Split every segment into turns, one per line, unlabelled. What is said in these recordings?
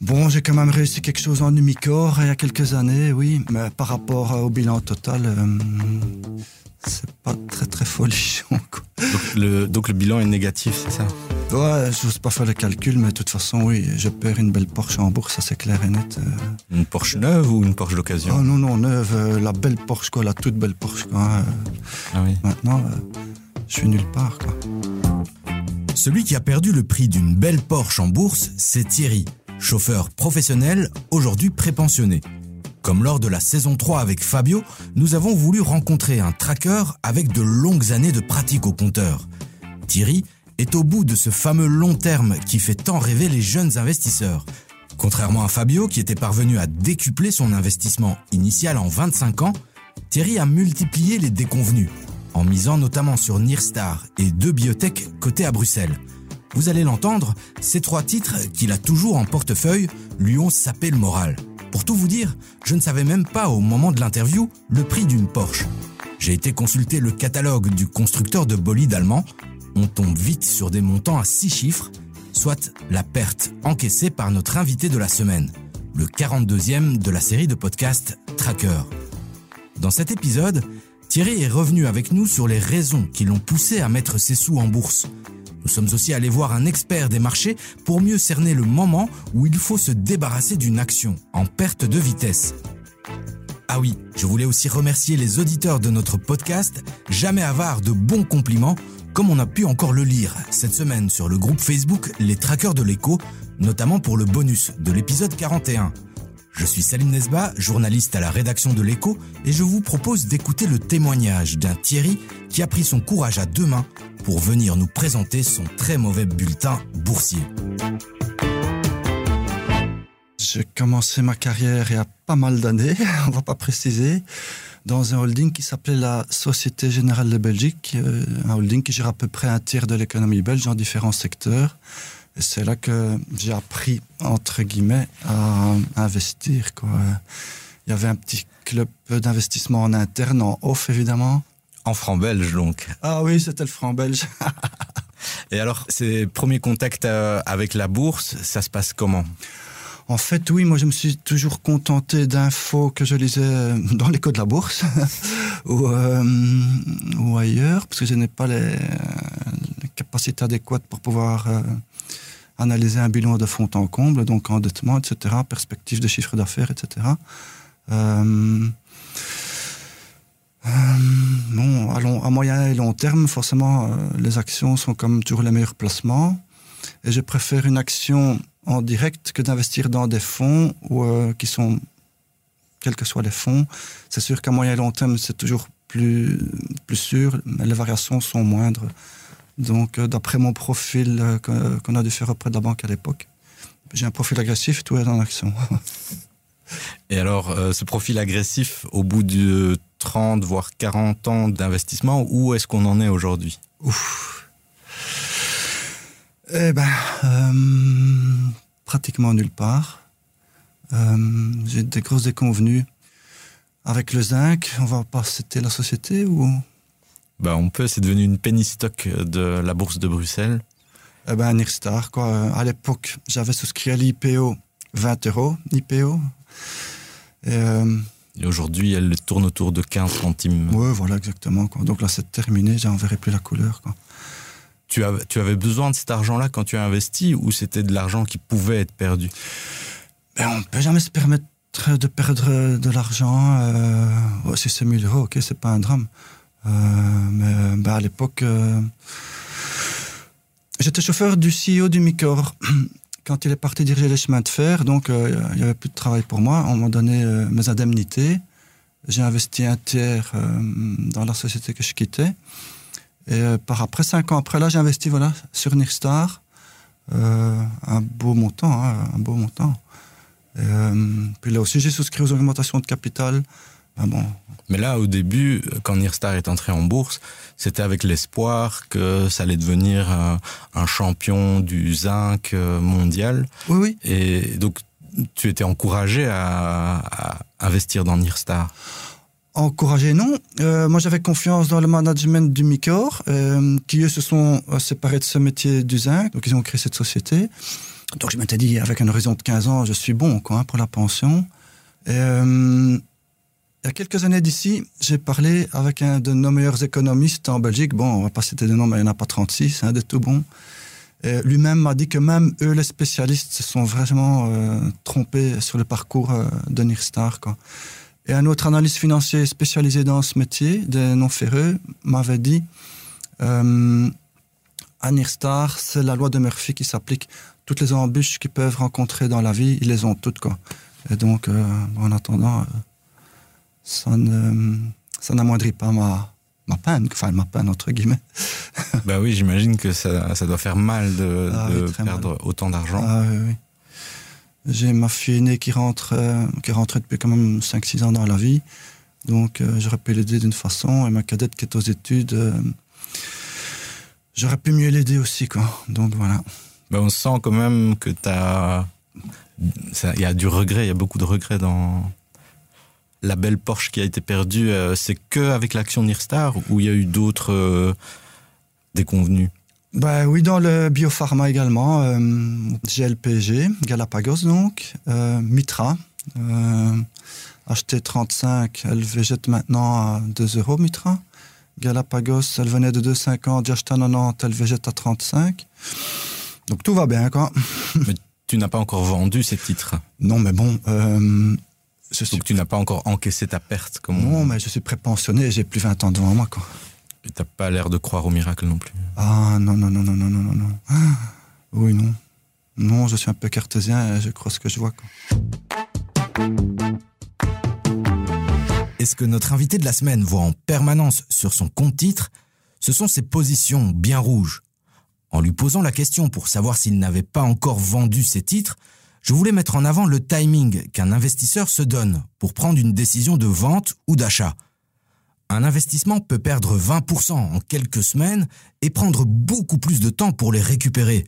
Bon, j'ai quand même réussi quelque chose en Umicore il y a quelques années, oui, mais par rapport au bilan total, euh, c'est pas très très folichon. Quoi.
Donc le, donc le bilan est négatif, c'est ça?
Ouais, je n'ose pas faire le calcul, mais de toute façon, oui, je perds une belle Porsche en bourse, ça c'est clair et net. euh.
Une Porsche neuve ou une Porsche
Oh
d'occasion
non, non, neuve, euh, la belle Porsche, quoi, la toute belle Porsche, quoi. hein.
Ah oui.
Maintenant, euh, je suis nulle part, quoi.
Celui qui a perdu le prix d'une belle Porsche en bourse, c'est Thierry, chauffeur professionnel, aujourd'hui prépensionné. Comme lors de la saison 3 avec Fabio, nous avons voulu rencontrer un tracker avec de longues années de pratique au compteur. Thierry est au bout de ce fameux long terme qui fait tant rêver les jeunes investisseurs. Contrairement à Fabio qui était parvenu à décupler son investissement initial en 25 ans, Thierry a multiplié les déconvenus, en misant notamment sur Nirstar et deux biotech cotées à Bruxelles. Vous allez l'entendre, ces trois titres qu'il a toujours en portefeuille lui ont sapé le moral. Pour tout vous dire, je ne savais même pas au moment de l'interview le prix d'une Porsche. J'ai été consulter le catalogue du constructeur de bolide allemand. On tombe vite sur des montants à six chiffres, soit la perte encaissée par notre invité de la semaine, le 42e de la série de podcasts Tracker. Dans cet épisode, Thierry est revenu avec nous sur les raisons qui l'ont poussé à mettre ses sous en bourse. Nous sommes aussi allés voir un expert des marchés pour mieux cerner le moment où il faut se débarrasser d'une action en perte de vitesse. Ah oui, je voulais aussi remercier les auditeurs de notre podcast, jamais avare de bons compliments, comme on a pu encore le lire cette semaine sur le groupe Facebook Les Traqueurs de l'écho, notamment pour le bonus de l'épisode 41. Je suis Salim Nesba, journaliste à la rédaction de l'écho, et je vous propose d'écouter le témoignage d'un Thierry qui a pris son courage à deux mains pour venir nous présenter son très mauvais bulletin boursier.
J'ai commencé ma carrière il y a pas mal d'années, on va pas préciser, dans un holding qui s'appelait la Société Générale de Belgique, euh, un holding qui gère à peu près un tiers de l'économie belge dans différents secteurs. C'est là que j'ai appris, entre guillemets, à investir. Quoi. Il y avait un petit club d'investissement en interne, en off évidemment.
En franc belge donc.
Ah oui, c'était le franc belge.
Et alors, ces premiers contacts euh, avec la bourse, ça se passe comment?
En fait, oui, moi je me suis toujours contenté d'infos que je lisais euh, dans l'écho de la bourse ou, euh, ou ailleurs, parce que je n'ai pas les, les capacités adéquates pour pouvoir euh, analyser un bilan de fond en comble, donc endettement, etc., perspective de chiffre d'affaires, etc. Euh, euh, bon, à, à moyen et long terme, forcément, euh, les actions sont comme toujours les meilleurs placements. Et je préfère une action en direct que d'investir dans des fonds euh, qui sont, quels que soient les fonds. C'est sûr qu'à moyen et long terme, c'est toujours plus, plus sûr, mais les variations sont moindres. Donc, euh, d'après mon profil euh, qu'on a dû faire auprès de la banque à l'époque, j'ai un profil agressif, tout est en action.
Et alors, euh, ce profil agressif, au bout de 30, voire 40 ans d'investissement, où est-ce qu'on en est aujourd'hui?
Ouf. Eh ben, euh, pratiquement nulle part. Euh, J'ai des grosses déconvenues. Avec le zinc, on va pas citer la société ou
bah, On peut, c'est devenu une penny stock de la bourse de Bruxelles.
Eh ben, Nirstar, quoi. À l'époque, j'avais souscrit à l'IPO 20 euros, l'IPO. Et, euh,
Et aujourd'hui, elle tourne autour de 15 centimes.
ouais, voilà, exactement, quoi. Donc là, c'est terminé, j'en verrai plus la couleur, quoi.
Tu, avais, tu avais besoin de cet argent-là quand tu as investi ou c'était de l'argent qui pouvait être perdu?
Ben, on peut jamais se permettre de perdre de l'argent. Euh, si c'est 1000 euros, ok, c'est pas un drame. Euh, mais ben, à l'époque, euh, j'étais chauffeur du CEO du Micor. Quand il est parti diriger les chemins de fer, donc euh, il y avait plus de travail pour moi. On m'a donné euh, mes indemnités. J'ai investi un tiers euh, dans la société que je quittais. Et euh, par après, cinq ans après, là, j'ai investi voilà, sur Nirstar. Euh, un beau montant, hein, un beau montant. Euh, puis là aussi, j'ai souscrit aux augmentations de capital. Bon,
Mais là, au début, quand Nirstar est entré en bourse, c'était avec l'espoir que ça allait devenir un, un champion du zinc euh, mondial.
oui, oui.
Et donc, tu étais encouragé à, à investir dans Nirstar.
Encouragé, non. Euh, moi, j'avais confiance dans le management du Micor, euh, qui eux se sont euh, séparés de ce métier du zinc, donc ils ont créé cette société. donc je m'étais dit, avec un horizon de 15 ans, je suis bon quoi, hein, pour la pension. Et, euh, il y a quelques années d'ici, j'ai parlé avec un de nos meilleurs économistes en Belgique. Bon, on va pas citer de nom, mais il n'y en a pas 36, hein, de tout bon. Lui-même m'a dit que même eux, les spécialistes, se sont vraiment euh, trompés sur le parcours euh, de Nirstar. Et un autre analyste financier spécialisé dans ce métier, des non-ferreux, m'avait dit euh, à Nirstar, c'est la loi de Murphy qui s'applique. Toutes les embûches qu'ils peuvent rencontrer dans la vie, ils les ont toutes. Et donc, en attendant, ça ne ça n'amoindrit pas ma, ma peine, enfin ma peine entre guillemets.
bah oui, j'imagine que ça, ça, doit faire mal de, ah de perdre autant d'argent.
Ah oui, oui. J'ai ma fille aînée qui rentre, euh, qui est depuis quand même 5-6 ans dans la vie. Donc euh, j'aurais pu l'aider d'une façon. Et ma cadette qui est aux études, euh, j'aurais pu mieux l'aider aussi. Quoi. Donc voilà.
Bah, on sent quand même que tu as. Il y a du regret, il y a beaucoup de regrets dans, la belle Porsche qui a été perdue, euh, c'est que avec l'action Nirstar ou il y a eu d'autres euh, déconvenus?
Bah oui, dans le biopharma également, euh, GLPG, Galapagos donc, Mitra, acheté 35, elle végète maintenant à 2 euros Mitra. Galapagos, elle venait de 2,50, j'ai acheté à 90, elle végète à 35. Donc tout va bien quoi.
Mais tu n'as pas encore vendu ces titres?
Non mais bon,
donc tu n'as pas encore encaissé ta perte comme
Non, mais je suis prépensionné, j'ai plus 20 ans devant moi. Quoi.
Tu n'as pas l'air de croire au miracle non plus.
Ah non, non, non, non, non, non, non. Ah, oui, non. Non, je suis un peu cartésien et je crois ce que je vois. Quoi.
Et ce que notre invité de la semaine voit en permanence sur son compte titre, ce sont ses positions bien rouges. En lui posant la question pour savoir s'il n'avait pas encore vendu ses titres, je voulais mettre en avant le timing qu'un investisseur se donne pour prendre une décision de vente ou d'achat. Un investissement peut perdre 20% en quelques semaines et prendre beaucoup plus de temps pour les récupérer.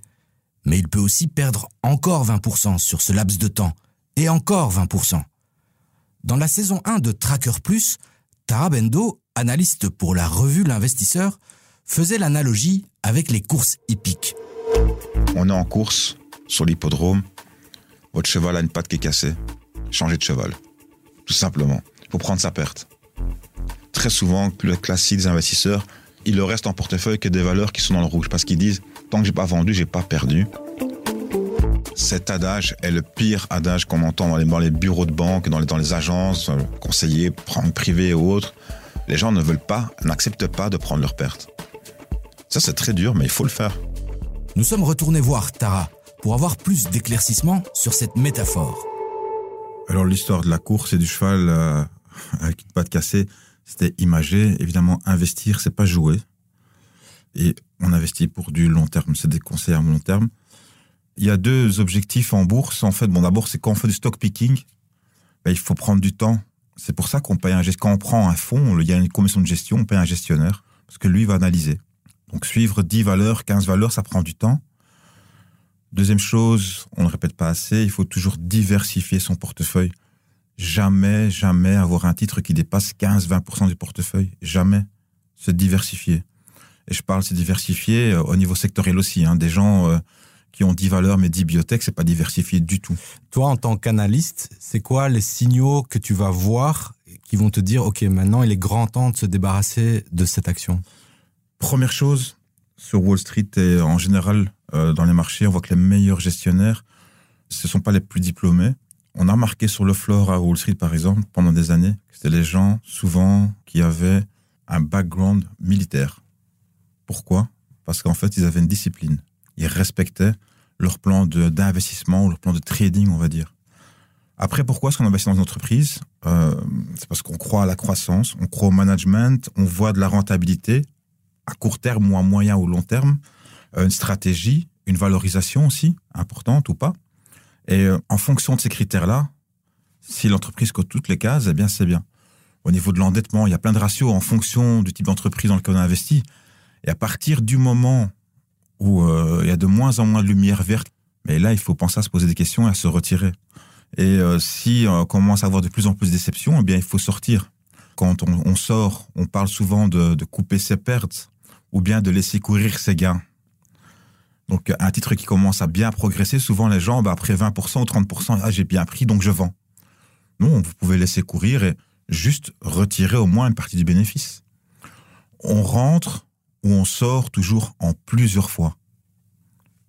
Mais il peut aussi perdre encore 20% sur ce laps de temps, et encore 20%. Dans la saison 1 de Tracker Plus, Tara Bendo, analyste pour la revue L'Investisseur, faisait l'analogie avec les courses hippiques.
On est en course sur l'hippodrome votre cheval a une patte qui est cassée, changez de cheval. Tout simplement. Il faut prendre sa perte. Très souvent, le classique des investisseurs, il leur reste en portefeuille que des valeurs qui sont dans le rouge parce qu'ils disent tant que j'ai pas vendu, j'ai pas perdu. Cet adage est le pire adage qu'on entend dans les, bureaux de banque, dans les, dans les agences, euh, conseillers, privés ou autres. Les gens ne veulent pas, n'acceptent pas de prendre leur perte. Ça, c'est très dur, mais il faut le faire.
Nous sommes retournés voir Tara, pour avoir plus d'éclaircissement sur cette métaphore.
Alors l'histoire de la course et du cheval euh, avec une patte cassée, c'était imagé. Évidemment, investir, c'est pas jouer. Et on investit pour du long terme, c'est des conseils à long terme. Il y a deux objectifs en bourse. En fait, bon, d'abord, c'est quand on fait du stock picking, ben, il faut prendre du temps. C'est pour ça qu'on paye un Quand on prend un fonds, il y a une commission de gestion, on paye un gestionnaire, parce que lui va analyser. Donc suivre 10 valeurs, 15 valeurs, ça prend du temps. Deuxième chose, on ne répète pas assez, il faut toujours diversifier son portefeuille. Jamais, jamais avoir un titre qui dépasse 15-20% du portefeuille. Jamais. Se diversifier. Et je parle se diversifier euh, au niveau sectoriel aussi. Hein. Des gens euh, qui ont 10 valeurs mais 10 biotech, c'est pas diversifié du tout.
Toi, en tant qu'analyste, c'est quoi les signaux que tu vas voir qui vont te dire, OK, maintenant, il est grand temps de se débarrasser de cette action?
Première chose, sur Wall Street et en général euh, dans les marchés, on voit que les meilleurs gestionnaires, ce ne sont pas les plus diplômés. On a remarqué sur le floor à Wall Street, par exemple, pendant des années, que c'était les gens, souvent, qui avaient un background militaire. Pourquoi? Parce qu'en fait, ils avaient une discipline. Ils respectaient leur plan d'investissement ou leur plan de trading, on va dire. Après, pourquoi est-ce qu'on investit dans une entreprise? Euh, C'est parce qu'on croit à la croissance, on croit au management, on voit de la rentabilité à court terme ou à moyen ou long terme, euh, une stratégie, une valorisation aussi, importante ou pas. Et euh, en fonction de ces critères-là, si l'entreprise cote toutes les cases, eh bien c'est bien. Au niveau de l'endettement, il y a plein de ratios en fonction du type d'entreprise dans lequel on a investi. Et à partir du moment où euh, il y a de moins en moins de lumière verte, mais là, il faut penser à se poser des questions et à se retirer. Et si on commence à avoir de plus en plus de déceptions, eh bien, il faut sortir. Quand on, sort, on parle souvent de couper ses pertes ou bien de laisser courir ses gains. Donc un titre qui commence à bien progresser, souvent les gens, bah, après 20% ou 30%, ah, j'ai bien pris, donc je vends. Non, vous pouvez laisser courir et juste retirer au moins une partie du bénéfice. On rentre ou on sort toujours en plusieurs fois.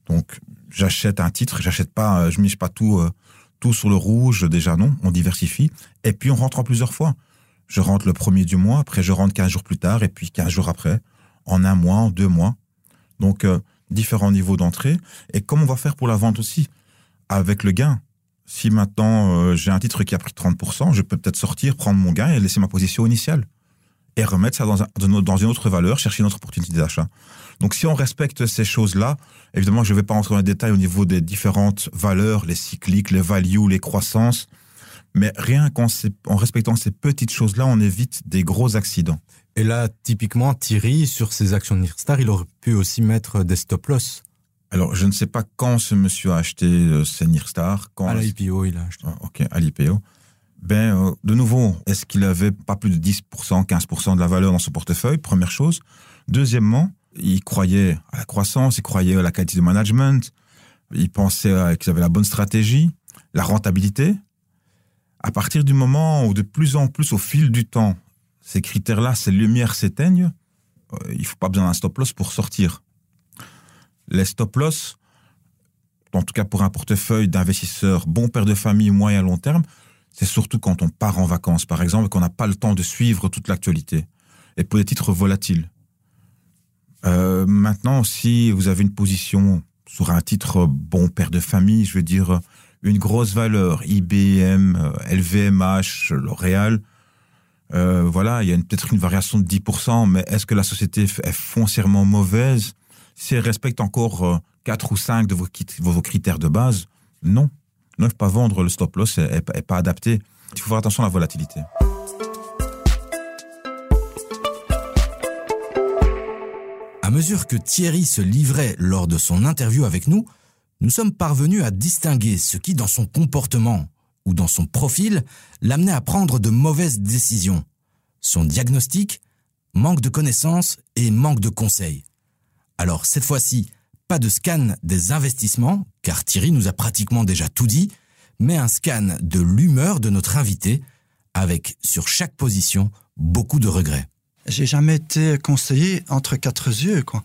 Donc j'achète un titre, j'achète pas, euh, je mise pas tout, euh, tout sur le rouge, déjà non, on diversifie. Et puis on rentre en plusieurs fois. Je rentre le premier du mois, après je rentre 15 jours plus tard, et puis 15 jours après, en un mois, en deux mois. Donc, euh, différents niveaux d'entrée. Et comment on va faire pour la vente aussi Avec le gain. Si maintenant euh, j'ai un titre qui a pris 30%, je peux peut-être sortir, prendre mon gain et laisser ma position initiale. Et remettre ça dans, dans une autre valeur, chercher une autre opportunité d'achat. Donc si on respecte ces choses-là, évidemment je ne vais pas rentrer dans les détails au niveau des différentes valeurs, les cycliques, les values, les croissances, mais rien qu'en en respectant ces petites choses-là, on évite des gros accidents.
Et là, typiquement, Thierry, sur ses actions Nirstar, il aurait pu aussi mettre des stop-loss.
Alors, je ne sais pas quand ce monsieur a acheté euh, ses Nirstar. Quand
à l'IPO, il a acheté.
Ah, ok, à l'IPO. Ben, euh, de nouveau, est-ce qu'il avait pas plus de 10%, 15% de la valeur dans son portefeuille? Première chose. Deuxièmement, il croyait à la croissance, il croyait à la qualité de management, il pensait qu'il avait la bonne stratégie, la rentabilité. À partir du moment où de plus en plus, au fil du temps, ces critères-là, ces lumières s'éteignent, euh, il ne faut pas besoin d'un stop-loss pour sortir. Les stop-loss, en tout cas pour un portefeuille d'investisseurs bon père de famille moyen long terme, c'est surtout quand on part en vacances, par exemple, et qu'on n'a pas le temps de suivre toute l'actualité. Et pour les titres volatiles. Euh, maintenant, si vous avez une position sur un titre bon père de famille, je veux dire une grosse valeur, IBM, LVMH, L'Oréal, euh, voilà, il y a peut-être une variation de 10%, mais est-ce que la société est foncièrement mauvaise? Si elle respecte encore euh, 4 ou 5 de vos, critères de base Non. Ne pas vendre le stop loss n'est pas adapté. Il faut faire attention à la volatilité.
À mesure que Thierry se livrait lors de son interview avec nous, nous sommes parvenus à distinguer ce qui, dans son comportement ou dans son profil, l'amenait à prendre de mauvaises décisions. Son diagnostic, manque de connaissances et manque de conseils. Alors cette fois-ci, pas de scan des investissements, car Thierry nous a pratiquement déjà tout dit, mais un scan de l'humeur de notre invité, avec sur chaque position beaucoup de regrets.
J'ai jamais été conseillé entre quatre yeux, quoi.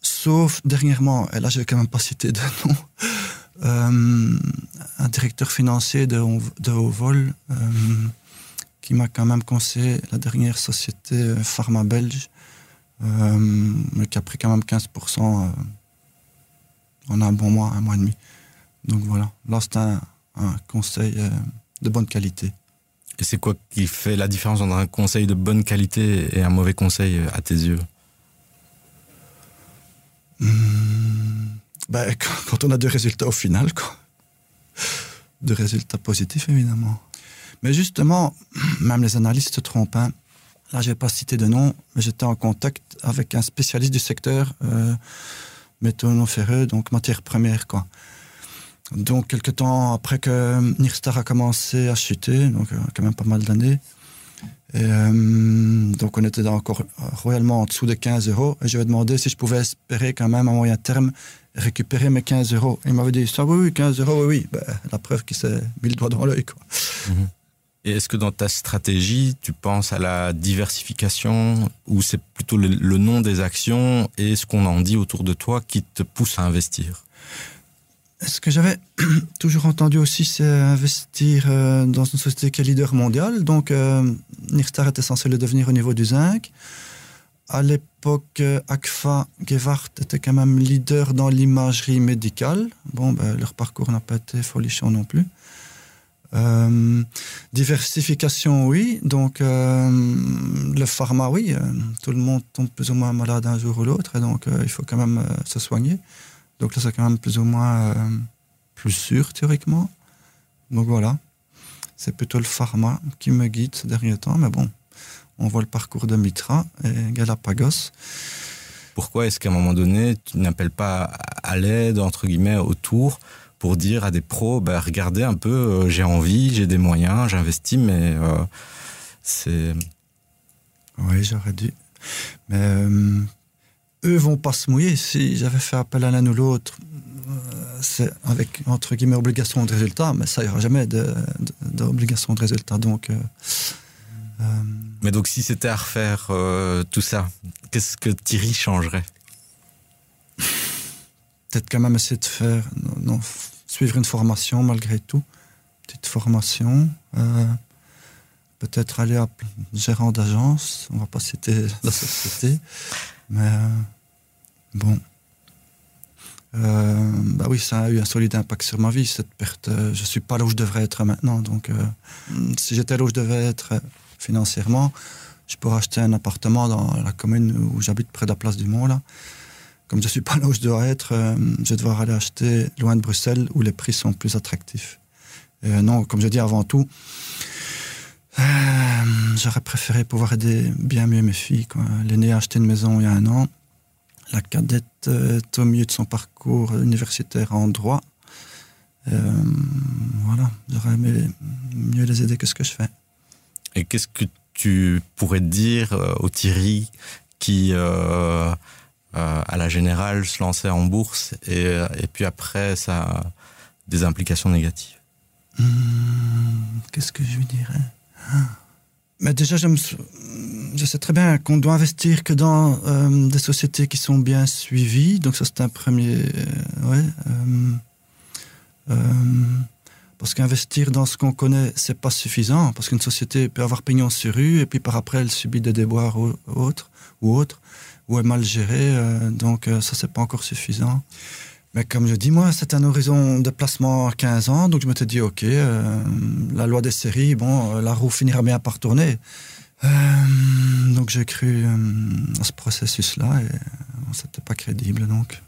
Sauf dernièrement, et là je vais quand même pas citer de nom, euh, un directeur financier de, de haut vol euh, qui m'a quand même conseillé la dernière société euh, pharma belge, mais qui a pris quand même 15% en un bon mois, un mois et demi. Donc voilà, là c'est un, un, conseil de bonne qualité.
Et c'est quoi qui fait la différence entre un conseil de bonne qualité et un mauvais conseil à tes yeux?
Mmh, ben, Quand on a des résultats au final, quoi. De résultats positifs, évidemment. Mais justement, même les analystes se trompent. Hein. Là, je vais pas citer de nom, mais j'étais en contact avec un spécialiste du secteur euh, métaux ferreux, donc matières premières, quoi. Donc, quelques temps après que Nirstar a commencé à chuter, donc euh, quand même pas mal d'années, euh, donc on était encore royalement en dessous de 15 euros, et je lui ai demandé si je pouvais espérer quand même à moyen terme récupérer mes 15 euros. Il m'avait dit ça, oui, oui, 15 euros, oui, oui. Ben, la preuve qu'il s'est mis le doigt dans l'œil.
Et est-ce que dans ta stratégie, tu penses à la diversification ou c'est plutôt le, nom des actions et ce qu'on en dit autour de toi qui te pousse à investir?
Ce que j'avais toujours entendu aussi, c'est investir euh, dans une société qui est leader mondial. Donc, euh, Nirstar était censé le devenir au niveau du zinc. À l'époque, Agfa Gewart était quand même leader dans l'imagerie médicale. Bon, ben, leur parcours n'a pas été folichon non plus. Euh, diversification, oui. Donc, euh, le pharma, oui. Euh, tout le monde tombe plus ou moins malade un jour ou l'autre, donc euh, il faut quand même euh, se soigner. Donc là, c'est quand même plus ou moins euh, plus sûr, théoriquement. Donc voilà. C'est plutôt le pharma qui me guide ces derniers temps, mais bon, on voit le parcours de Mitra et Galapagos.
Pourquoi est-ce qu'à un moment donné, tu n'appelles pas à l'aide, entre guillemets, autour pour dire à des pros, bah, regardez un peu, euh, j'ai envie, j'ai des moyens, j'investis, mais euh, c'est...
Oui, j'aurais dû. Mais euh, eux vont pas se mouiller. Si j'avais fait appel à l'un ou l'autre, c'est avec entre guillemets obligation de résultat, mais ça, il n'y aura jamais d'obligation de, de, résultat. Donc,
mais donc, si c'était à refaire tout ça, qu'est-ce que Thierry changerait?
Peut-être quand même essayer de faire, non, suivre une formation malgré tout, petite formation. Euh, peut-être aller à gérant d'agence, on va pas citer la société, mais euh, bon. Euh, bah oui, ça a eu un solide impact sur ma vie, cette perte. Je suis pas là où je devrais être maintenant, donc si j'étais là où je devais être financièrement, je pourrais acheter un appartement dans la commune où j'habite près de la place du Mont, là. Comme je suis pas là où je dois être, je vais devoir aller acheter loin de Bruxelles où les prix sont plus attractifs. Non, comme je dis avant tout, euh, j'aurais préféré pouvoir aider bien mieux mes filles. L'aînée a acheté une maison il y a un an. La cadette est au milieu de son parcours universitaire en droit. Euh, voilà, j'aurais aimé mieux les aider que ce que je fais.
Et qu'est-ce que tu pourrais dire euh, au Thierry qui, à la générale, se lançait en bourse et, et puis après, ça a des implications négatives?
Hmm, Qu'est-ce que je lui dirais? Mais déjà, je, sais très bien qu'on doit investir que dans euh, des sociétés qui sont bien suivies. Donc ça, c'est un premier... Euh, ouais, euh, parce qu'investir dans ce qu'on connaît, c'est pas suffisant. Parce qu'une société peut avoir pignon sur rue et puis par après, elle subit des déboires ou autres, ou autres, ou est mal gérée. donc ça, c'est pas encore suffisant. Mais comme je dis, moi, c'est un horizon de placement à 15 ans, donc je me suis dit, OK, euh, la loi des séries, bon, la roue finira bien par tourner. Euh, donc j'ai cru euh, à ce processus-là et c'était pas crédible, donc.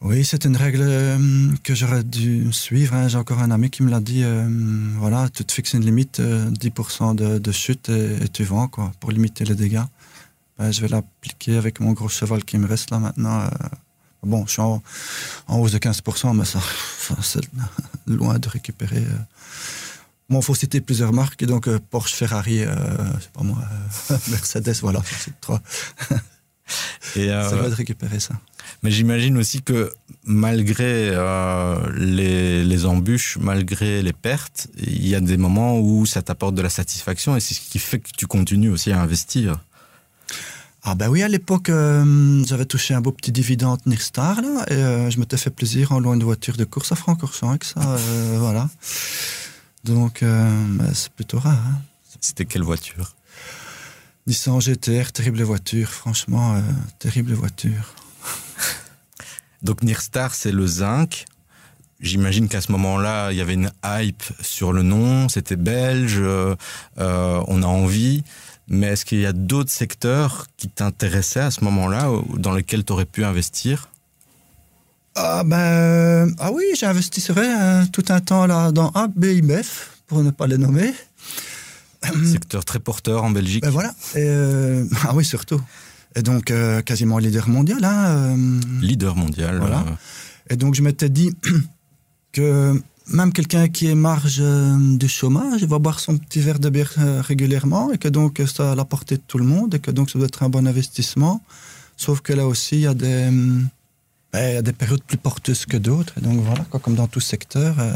Oui, c'est une règle que j'aurais dû suivre. Hein. J'ai encore un ami qui me l'a dit, voilà, tu te fixes une limite, 10% de, chute et, tu vends, quoi, pour limiter les dégâts. Ben, je vais l'appliquer avec mon gros cheval qui me reste là maintenant Bon, je suis en, hausse de 15%, mais ça, c'est loin de récupérer. Euh. Bon, il faut citer plusieurs marques, et donc euh, Porsche, Ferrari, euh, sais pas moi, Mercedes, voilà, c'est trois. et ça doit de récupérer ça.
Mais j'imagine aussi que malgré les, les, embûches, malgré les pertes, il y a des moments où ça t'apporte de la satisfaction et c'est ce qui fait que tu continues aussi à investir.
Ah ben oui, à l'époque, euh, j'avais touché un beau petit dividende Nirstar, là, et euh, je m'étais fait plaisir en louant une voiture de course à Francorchamps avec ça, euh, voilà. Donc, ben, c'est plutôt rare. Hein.
C'était quelle voiture?
Nissan GTR, terrible voiture, franchement, terrible voiture.
Donc Nirstar, c'est le zinc. J'imagine qu'à ce moment-là, il y avait une hype sur le nom, c'était belge, on a envie. Mais est-ce qu'il y a d'autres secteurs qui t'intéressaient à ce moment-là, dans lesquels tu aurais pu investir?
Ah, ben, ah oui, j'ai investi, hein, tout un temps là, dans ABIBF, pour ne pas les nommer.
Secteur très porteur en Belgique.
Ben voilà. Euh, ah oui, surtout. Et donc, euh, quasiment leader mondial. Hein, euh.
leader mondial.
Voilà. Et donc, je m'étais dit que même quelqu'un qui est marge euh, de chômage, va boire son petit verre de bière euh, régulièrement et que donc ça à la portée de tout le monde et que donc ça doit être un bon investissement. Sauf que là aussi, il y a des, ben, périodes plus porteuses que d'autres. donc voilà, comme dans tout secteur, euh,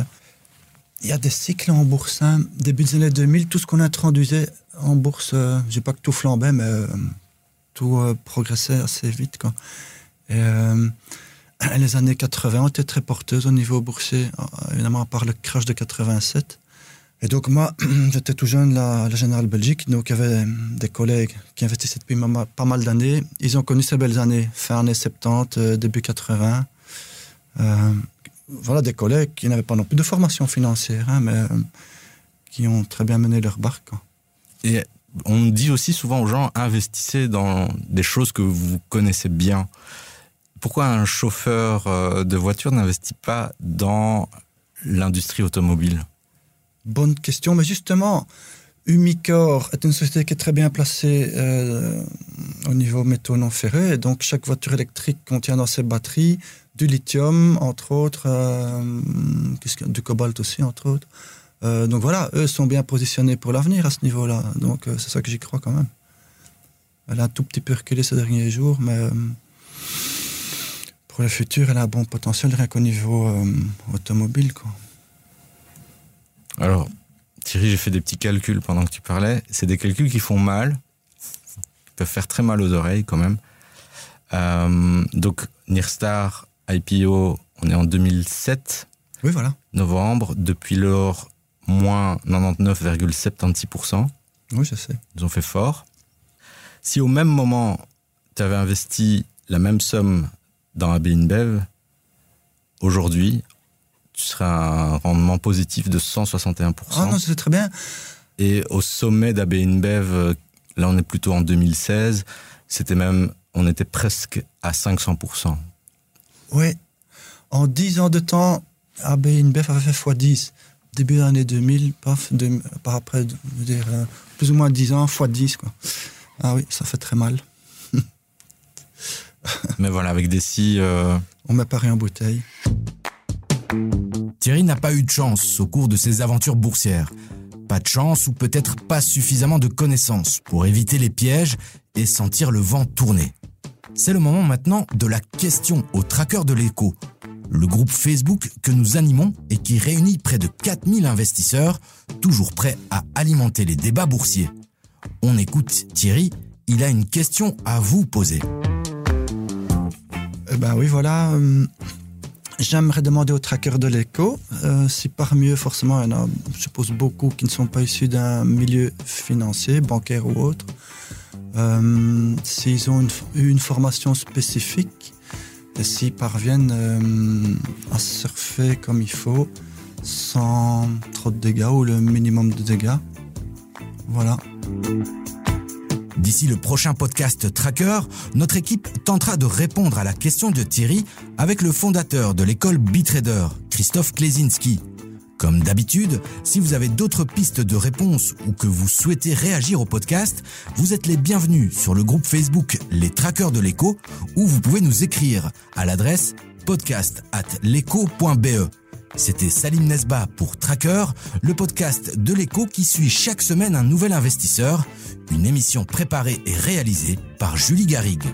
il y a des cycles en bourse. Hein. Début des années 2000, tout ce qu'on introduisait en bourse, je je dis pas que tout flambait, mais tout progressait assez vite. Et, les années 80 ont été très porteuses au niveau boursier, euh, évidemment à part le crash de 87. Et donc moi, j'étais tout jeune à la Générale Belgique, donc il y avait des collègues qui investissaient depuis pas mal d'années. Ils ont connu ces belles années, fin années 70, euh, début 80. Euh, voilà des collègues qui n'avaient pas non plus de formation financière, hein, mais qui ont très bien mené leur barque.
Et on dit aussi souvent aux gens, investissez dans des choses que vous connaissez bien pourquoi un chauffeur euh, de voiture n'investit pas dans l'industrie automobile?
Bonne question, mais justement, Umicore est une société qui est très bien placée euh, au niveau métaux non ferrés. Donc, chaque voiture électrique contient dans ses batteries du lithium, entre autres, euh, du cobalt aussi, entre autres. donc voilà, eux sont bien positionnés pour l'avenir à ce niveau-là. Donc c'est ça que j'y crois quand même. Elle a un tout petit peu reculé ces derniers jours, mais pour le futur, elle a un bon potentiel, rien qu'au niveau euh, automobile. Quoi.
Alors, Thierry, j'ai fait des petits calculs pendant que tu parlais. C'est des calculs qui font mal, qui peuvent faire très mal aux oreilles quand même. Euh, donc, Nirstar, IPO, on est en 2007.
Oui, voilà.
Novembre. Depuis lors, moins 99,76%.
Oui, je sais.
Ils ont fait fort. Si au même moment, tu avais investi la même somme dans AB InBev, aujourd'hui, tu serais à un rendement positif de 161%.
Ah non, c'est très bien.
Et au sommet d'AB InBev, là on est plutôt en 2016, c'était même, on était presque à 500%.
Oui. En 10 ans de temps, AB InBev avait fait x10. Début de l'année 2000, paf, de- par après, je veux dire, euh, plus ou moins 10 ans, x10. Quoi. Ah oui, ça fait très mal.
Mais voilà, avec des si, euh,
On Paris en bouteille.
Thierry n'a pas eu de chance au cours de ses aventures boursières. Pas de chance ou peut-être pas suffisamment de connaissances pour éviter les pièges et sentir le vent tourner. C'est le moment maintenant de la question au tracker de l'écho, le groupe Facebook que nous animons et qui réunit près de 4000 investisseurs, toujours prêts à alimenter les débats boursiers. On écoute Thierry, il a une question à vous poser.
Eh ben oui, voilà. euh, J'aimerais demander aux trackers de l'écho euh, si parmi eux, forcément, il y en a, je suppose, beaucoup qui ne sont pas issus d'un milieu financier, bancaire ou autre, euh, s'ils ont une, eu une formation spécifique et s'ils parviennent à surfer comme il faut sans trop de dégâts ou le minimum de dégâts. Voilà.
D'ici le prochain podcast Tracker, notre équipe tentera de répondre à la question de Thierry avec le fondateur de l'école Bitrader, Christophe Klesinski. Comme d'habitude, si vous avez d'autres pistes de réponse ou que vous souhaitez réagir au podcast, vous êtes les bienvenus sur le groupe Facebook Les Trackers de l'écho ou vous pouvez nous écrire à l'adresse podcast at. C'était Salim Nesba pour Tracker, le podcast de l'écho qui suit chaque semaine un nouvel investisseur, une émission préparée et réalisée par Julie Garrigue.